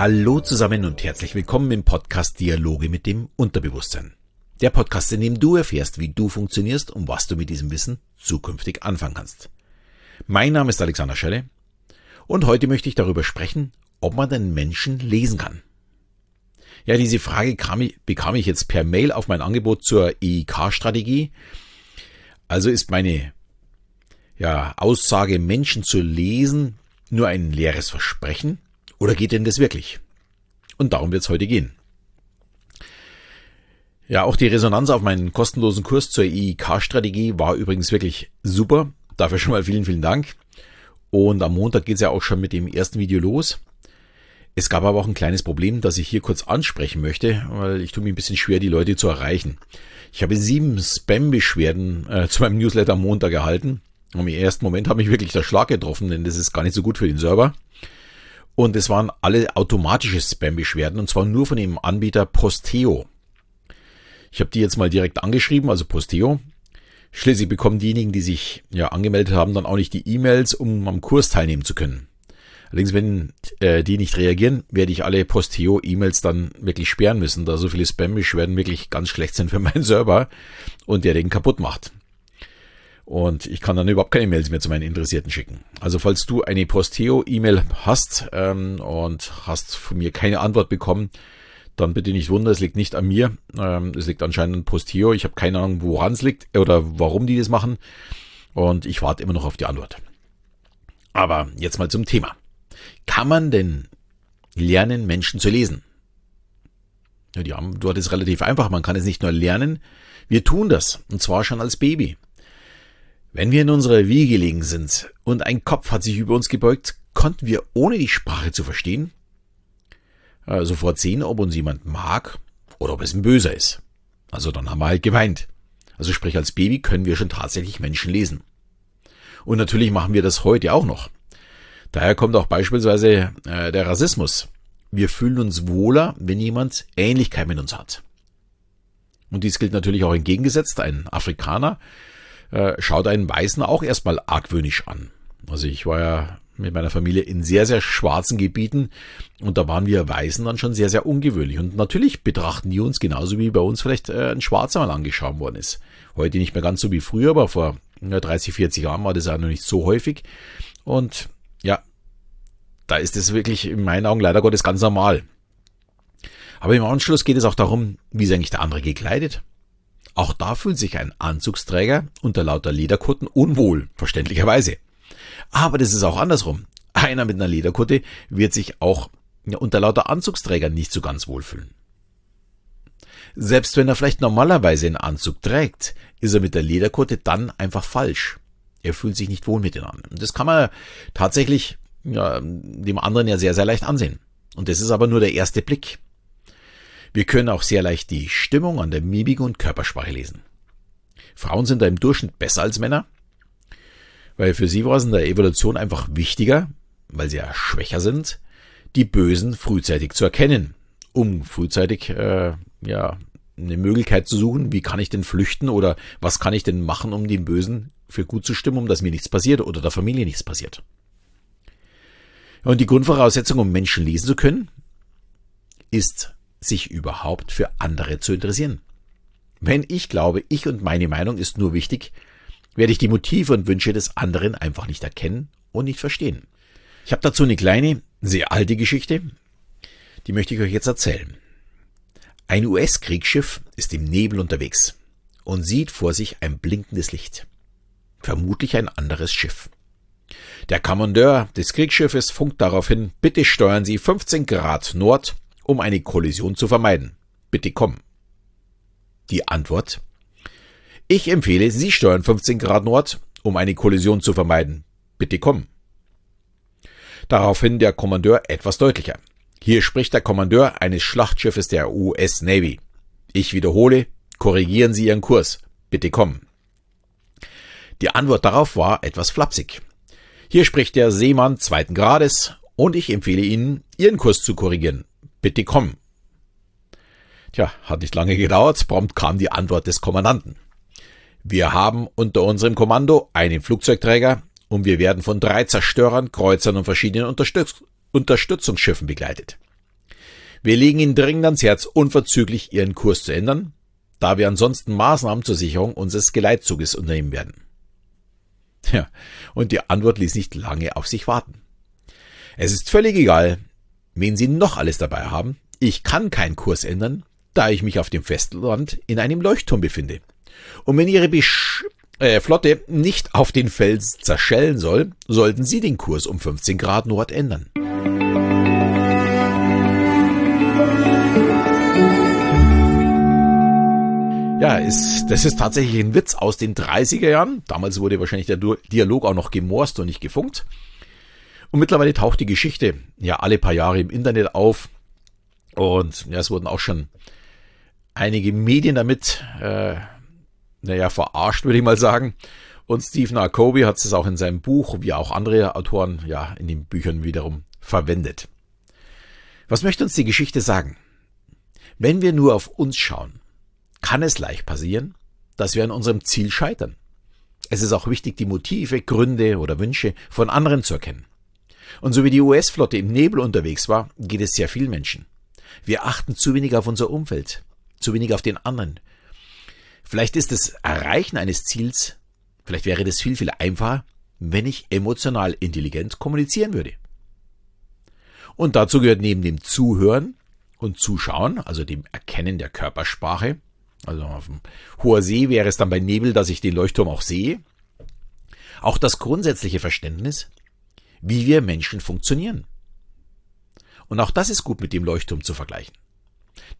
Hallo zusammen und herzlich willkommen im Podcast Dialoge mit dem Unterbewusstsein. Der Podcast, in dem du erfährst, wie du funktionierst und was du mit diesem Wissen zukünftig anfangen kannst. Mein Name ist Alexander Schelle und heute möchte ich darüber sprechen, ob man den Menschen lesen kann. Ja, diese Frage ich, bekam ich jetzt per Mail auf mein Angebot zur EIK-Strategie. Also ist meine ja, Aussage, Menschen zu lesen, nur ein leeres Versprechen? Oder geht denn das wirklich? Und darum wird es heute gehen. Ja, auch die Resonanz auf meinen kostenlosen Kurs zur EIK-Strategie war übrigens wirklich super. Dafür schon mal vielen, vielen Dank. Und am Montag geht es ja auch schon mit dem ersten Video los. Es gab aber auch ein kleines Problem, das ich hier kurz ansprechen möchte, weil ich tue mir ein bisschen schwer, die Leute zu erreichen. Ich habe sieben Spam-Beschwerden äh, zu meinem Newsletter am Montag erhalten. Und im ersten Moment hat mich wirklich der Schlag getroffen, denn das ist gar nicht so gut für den Server. Und es waren alle automatische Spam-Beschwerden und zwar nur von dem Anbieter Posteo. Ich habe die jetzt mal direkt angeschrieben, also Posteo. Schließlich bekommen diejenigen, die sich ja angemeldet haben, dann auch nicht die E-Mails, um am Kurs teilnehmen zu können. Allerdings, wenn äh, die nicht reagieren, werde ich alle Posteo-E-Mails dann wirklich sperren müssen, da so viele Spam-Beschwerden wirklich ganz schlecht sind für meinen Server und der den kaputt macht. Und ich kann dann überhaupt keine Mails mehr zu meinen Interessierten schicken. Also falls du eine Posteo-E-Mail hast ähm, und hast von mir keine Antwort bekommen, dann bitte nicht wundern, es liegt nicht an mir. Ähm, es liegt anscheinend an Posteo. Ich habe keine Ahnung, woran es liegt oder warum die das machen. Und ich warte immer noch auf die Antwort. Aber jetzt mal zum Thema. Kann man denn lernen, Menschen zu lesen? Ja, die Antwort ist relativ einfach. Man kann es nicht nur lernen. Wir tun das. Und zwar schon als Baby. Wenn wir in unserer Wiege gelegen sind und ein Kopf hat sich über uns gebeugt, konnten wir, ohne die Sprache zu verstehen, äh, sofort sehen, ob uns jemand mag oder ob es ein Böser ist. Also dann haben wir halt geweint. Also sprich, als Baby können wir schon tatsächlich Menschen lesen. Und natürlich machen wir das heute auch noch. Daher kommt auch beispielsweise äh, der Rassismus. Wir fühlen uns wohler, wenn jemand Ähnlichkeit mit uns hat. Und dies gilt natürlich auch entgegengesetzt. Ein Afrikaner äh, schaut einen Weißen auch erstmal argwöhnisch an. Also ich war ja mit meiner Familie in sehr, sehr schwarzen Gebieten und da waren wir Weißen dann schon sehr, sehr ungewöhnlich. Und natürlich betrachten die uns genauso wie bei uns vielleicht äh, ein Schwarzer mal angeschaut worden ist. Heute nicht mehr ganz so wie früher, aber vor ja, 30, 40 Jahren war das ja noch nicht so häufig. Und ja, da ist es wirklich in meinen Augen leider Gottes ganz normal. Aber im Anschluss geht es auch darum, wie ist eigentlich der andere gekleidet? Auch da fühlt sich ein Anzugsträger unter lauter Lederkutten unwohl, verständlicherweise. Aber das ist auch andersrum. Einer mit einer Lederkutte wird sich auch unter lauter Anzugsträgern nicht so ganz wohlfühlen. Selbst wenn er vielleicht normalerweise einen Anzug trägt, ist er mit der Lederkutte dann einfach falsch. Er fühlt sich nicht wohl mit den anderen. Das kann man tatsächlich ja, dem anderen ja sehr, sehr leicht ansehen. Und das ist aber nur der erste Blick. Wir können auch sehr leicht die Stimmung an der Mimik und Körpersprache lesen. Frauen sind da im Durchschnitt besser als Männer, weil für sie war es in der Evolution einfach wichtiger, weil sie ja schwächer sind, die Bösen frühzeitig zu erkennen, um frühzeitig äh, ja eine Möglichkeit zu suchen, wie kann ich denn flüchten oder was kann ich denn machen, um den Bösen für gut zu stimmen, um dass mir nichts passiert oder der Familie nichts passiert. Und die Grundvoraussetzung, um Menschen lesen zu können, ist sich überhaupt für andere zu interessieren. Wenn ich glaube, ich und meine Meinung ist nur wichtig, werde ich die Motive und Wünsche des anderen einfach nicht erkennen und nicht verstehen. Ich habe dazu eine kleine, sehr alte Geschichte, die möchte ich euch jetzt erzählen. Ein US-Kriegsschiff ist im Nebel unterwegs und sieht vor sich ein blinkendes Licht. Vermutlich ein anderes Schiff. Der Kommandeur des Kriegsschiffes funkt daraufhin, bitte steuern Sie 15 Grad Nord um eine Kollision zu vermeiden. Bitte komm. Die Antwort? Ich empfehle, Sie steuern 15 Grad Nord, um eine Kollision zu vermeiden. Bitte komm. Daraufhin der Kommandeur etwas deutlicher. Hier spricht der Kommandeur eines Schlachtschiffes der US Navy. Ich wiederhole, korrigieren Sie Ihren Kurs. Bitte kommen. Die Antwort darauf war etwas flapsig. Hier spricht der Seemann zweiten Grades und ich empfehle Ihnen, Ihren Kurs zu korrigieren. Bitte komm. Tja, hat nicht lange gedauert, prompt kam die Antwort des Kommandanten. Wir haben unter unserem Kommando einen Flugzeugträger und wir werden von drei Zerstörern, Kreuzern und verschiedenen Unterstütz Unterstützungsschiffen begleitet. Wir legen Ihnen dringend ans Herz, unverzüglich Ihren Kurs zu ändern, da wir ansonsten Maßnahmen zur Sicherung unseres Geleitzuges unternehmen werden. Ja, und die Antwort ließ nicht lange auf sich warten. Es ist völlig egal, wen Sie noch alles dabei haben. Ich kann keinen Kurs ändern, da ich mich auf dem Festland in einem Leuchtturm befinde. Und wenn Ihre Besch äh, Flotte nicht auf den Fels zerschellen soll, sollten Sie den Kurs um 15 Grad Nord ändern. Ja, ist, das ist tatsächlich ein Witz aus den 30er Jahren. Damals wurde wahrscheinlich der Dialog auch noch gemorst und nicht gefunkt. Und mittlerweile taucht die Geschichte ja alle paar Jahre im Internet auf. Und ja, es wurden auch schon einige Medien damit, äh, naja, verarscht, würde ich mal sagen. Und Stephen R. Covey hat es auch in seinem Buch, wie auch andere Autoren, ja, in den Büchern wiederum verwendet. Was möchte uns die Geschichte sagen? Wenn wir nur auf uns schauen, kann es leicht passieren, dass wir an unserem Ziel scheitern. Es ist auch wichtig, die Motive, Gründe oder Wünsche von anderen zu erkennen. Und so wie die US-Flotte im Nebel unterwegs war, geht es sehr vielen Menschen. Wir achten zu wenig auf unser Umfeld, zu wenig auf den anderen. Vielleicht ist das Erreichen eines Ziels, vielleicht wäre das viel, viel einfacher, wenn ich emotional intelligent kommunizieren würde. Und dazu gehört neben dem Zuhören und Zuschauen, also dem Erkennen der Körpersprache, also auf dem hoher See wäre es dann bei Nebel, dass ich den Leuchtturm auch sehe. Auch das grundsätzliche Verständnis, wie wir Menschen funktionieren. Und auch das ist gut mit dem Leuchtturm zu vergleichen.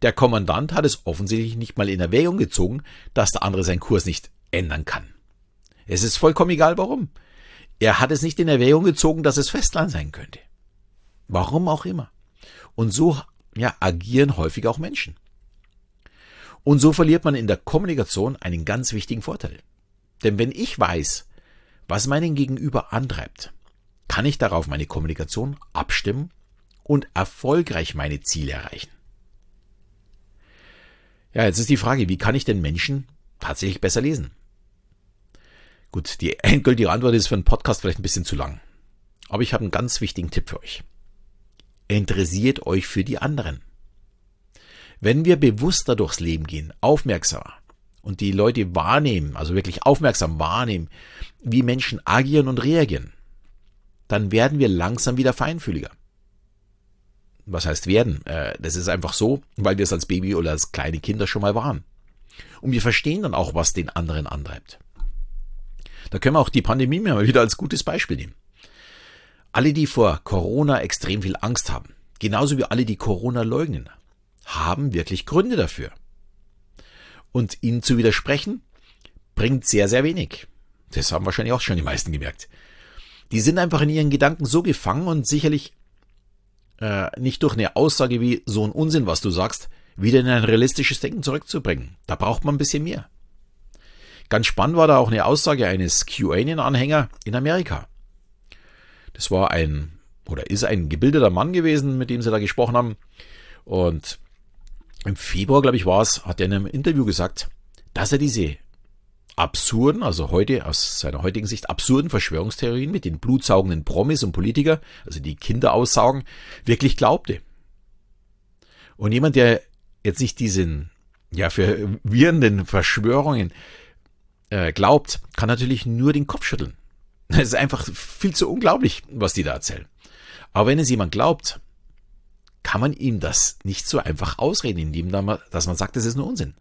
Der Kommandant hat es offensichtlich nicht mal in Erwägung gezogen, dass der andere seinen Kurs nicht ändern kann. Es ist vollkommen egal warum. Er hat es nicht in Erwägung gezogen, dass es Festland sein könnte. Warum auch immer. Und so ja, agieren häufig auch Menschen. Und so verliert man in der Kommunikation einen ganz wichtigen Vorteil. Denn wenn ich weiß, was meinen Gegenüber antreibt, kann ich darauf meine Kommunikation abstimmen und erfolgreich meine Ziele erreichen. Ja, jetzt ist die Frage, wie kann ich denn Menschen tatsächlich besser lesen? Gut, die endgültige Antwort ist für einen Podcast vielleicht ein bisschen zu lang. Aber ich habe einen ganz wichtigen Tipp für euch. Interessiert euch für die anderen. Wenn wir bewusster durchs Leben gehen, aufmerksamer und die Leute wahrnehmen, also wirklich aufmerksam wahrnehmen, wie Menschen agieren und reagieren, dann werden wir langsam wieder feinfühliger. Was heißt werden? Äh, das ist einfach so, weil wir es als Baby oder als kleine Kinder schon mal waren. Und wir verstehen dann auch, was den anderen antreibt. Da können wir auch die Pandemie mal wieder als gutes Beispiel nehmen. Alle, die vor Corona extrem viel Angst haben, genauso wie alle, die Corona leugnen, haben wirklich Gründe dafür. Und ihnen zu widersprechen, bringt sehr, sehr wenig. Das haben wahrscheinlich auch schon die meisten gemerkt. Die sind einfach in ihren Gedanken so gefangen und sicherlich äh, nicht durch eine Aussage wie so ein Unsinn, was du sagst, wieder in ein realistisches Denken zurückzubringen. Da braucht man ein bisschen mehr. Ganz spannend war da auch eine Aussage eines QAnon-Anhänger in Amerika. Das war ein oder ist ein gebildeter Mann gewesen, mit dem sie da gesprochen haben. Und im Februar, glaube ich, war es, hat er in einem Interview gesagt, dass er diese absurden, also heute aus seiner heutigen Sicht absurden Verschwörungstheorien mit den blutsaugenden Promis und Politiker, also die Kinder aussaugen, wirklich glaubte. Und jemand, der jetzt nicht diesen ja verwirrenden Verschwörungen äh, glaubt, kann natürlich nur den Kopf schütteln. Es ist einfach viel zu unglaublich, was die da erzählen. Aber wenn es jemand glaubt, kann man ihm das nicht so einfach ausreden, indem dass man sagt, das ist nur Unsinn.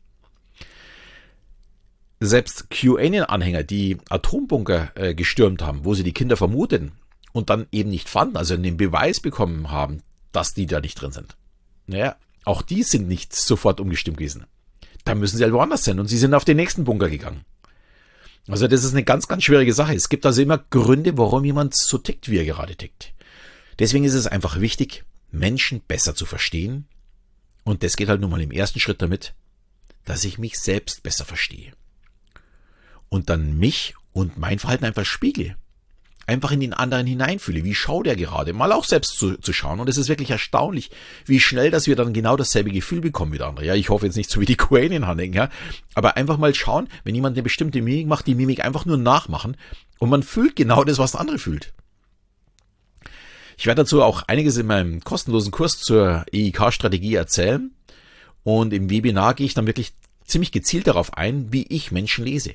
Selbst QAnon-Anhänger, die Atombunker äh, gestürmt haben, wo sie die Kinder vermuteten und dann eben nicht fanden, also den Beweis bekommen haben, dass die da nicht drin sind. Naja, auch die sind nicht sofort umgestimmt gewesen. Da müssen sie halt woanders sein und sie sind auf den nächsten Bunker gegangen. Also das ist eine ganz, ganz schwierige Sache. Es gibt also immer Gründe, warum jemand so tickt, wie er gerade tickt. Deswegen ist es einfach wichtig, Menschen besser zu verstehen. Und das geht halt nun mal im ersten Schritt damit, dass ich mich selbst besser verstehe. Und dann mich und mein Verhalten einfach spiegle. Einfach in den anderen hineinfühle. Wie schaut er gerade? Mal auch selbst zu, zu schauen. Und es ist wirklich erstaunlich, wie schnell, dass wir dann genau dasselbe Gefühl bekommen wie der andere. Ja, ich hoffe jetzt nicht so wie die Quain Hanning, ja. Aber einfach mal schauen, wenn jemand eine bestimmte Mimik macht, die Mimik einfach nur nachmachen. Und man fühlt genau das, was der andere fühlt. Ich werde dazu auch einiges in meinem kostenlosen Kurs zur EIK-Strategie erzählen. Und im Webinar gehe ich dann wirklich ziemlich gezielt darauf ein, wie ich Menschen lese.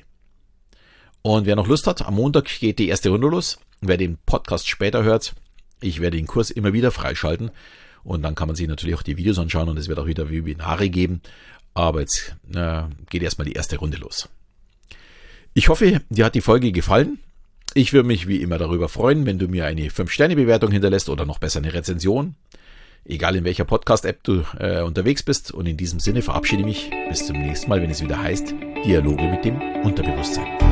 Und wer noch Lust hat, am Montag geht die erste Runde los. Wer den Podcast später hört, ich werde den Kurs immer wieder freischalten. Und dann kann man sich natürlich auch die Videos anschauen und es wird auch wieder Webinare geben. Aber jetzt äh, geht erstmal die erste Runde los. Ich hoffe, dir hat die Folge gefallen. Ich würde mich wie immer darüber freuen, wenn du mir eine 5-Sterne-Bewertung hinterlässt oder noch besser eine Rezension. Egal in welcher Podcast-App du äh, unterwegs bist. Und in diesem Sinne verabschiede ich mich. Bis zum nächsten Mal, wenn es wieder heißt Dialoge mit dem Unterbewusstsein.